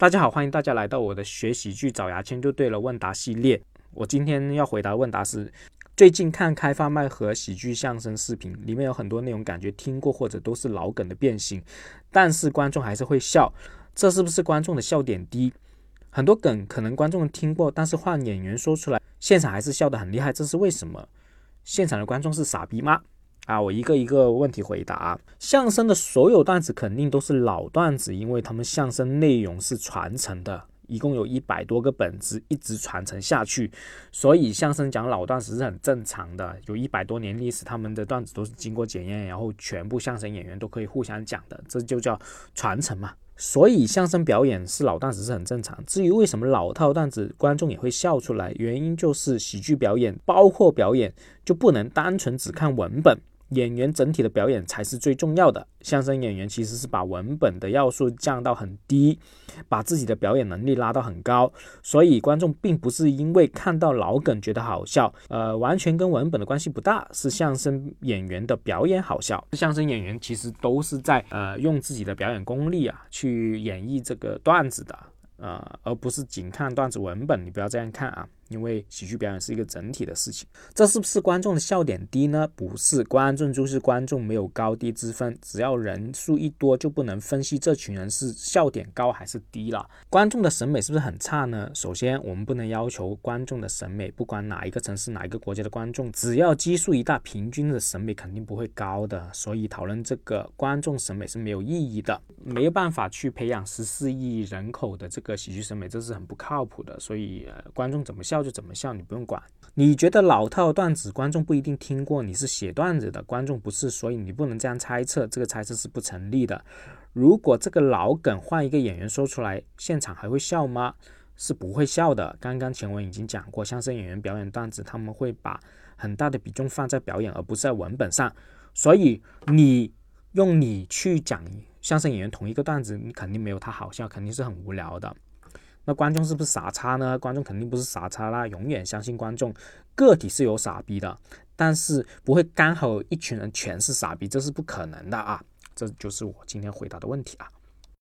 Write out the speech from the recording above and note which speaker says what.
Speaker 1: 大家好，欢迎大家来到我的学喜剧找牙签就对了问答系列。我今天要回答问答是：最近看开放麦和喜剧相声视频，里面有很多内容感觉听过或者都是老梗的变形，但是观众还是会笑，这是不是观众的笑点低？很多梗可能观众听过，但是换演员说出来，现场还是笑得很厉害，这是为什么？现场的观众是傻逼吗？啊，我一个一个问题回答。相声的所有段子肯定都是老段子，因为他们相声内容是传承的，一共有一百多个本子，一直传承下去，所以相声讲老段子是很正常的。有一百多年历史，他们的段子都是经过检验，然后全部相声演员都可以互相讲的，这就叫传承嘛。所以相声表演是老段子是很正常。至于为什么老套段子观众也会笑出来，原因就是喜剧表演包括表演就不能单纯只看文本。演员整体的表演才是最重要的。相声演员其实是把文本的要素降到很低，把自己的表演能力拉到很高，所以观众并不是因为看到老梗觉得好笑，呃，完全跟文本的关系不大，是相声演员的表演好笑。相声演员其实都是在呃用自己的表演功力啊去演绎这个段子的，呃，而不是仅看段子文本。你不要这样看啊。因为喜剧表演是一个整体的事情，这是不是观众的笑点低呢？不是，观众就是观众，没有高低之分。只要人数一多，就不能分析这群人是笑点高还是低了。观众的审美是不是很差呢？首先，我们不能要求观众的审美，不管哪一个城市、哪一个国家的观众，只要基数一大，平均的审美肯定不会高的。所以，讨论这个观众审美是没有意义的，没有办法去培养十四亿人口的这个喜剧审美，这是很不靠谱的。所以，观众怎么笑笑？就怎么笑，你不用管。你觉得老套段子观众不一定听过，你是写段子的，观众不是，所以你不能这样猜测，这个猜测是不成立的。如果这个老梗换一个演员说出来，现场还会笑吗？是不会笑的。刚刚前文已经讲过，相声演员表演段子，他们会把很大的比重放在表演，而不是在文本上。所以你用你去讲相声演员同一个段子，你肯定没有他好笑，肯定是很无聊的。那观众是不是傻叉呢？观众肯定不是傻叉啦，永远相信观众。个体是有傻逼的，但是不会刚好一群人全是傻逼，这是不可能的啊！这就是我今天回答的问题啊。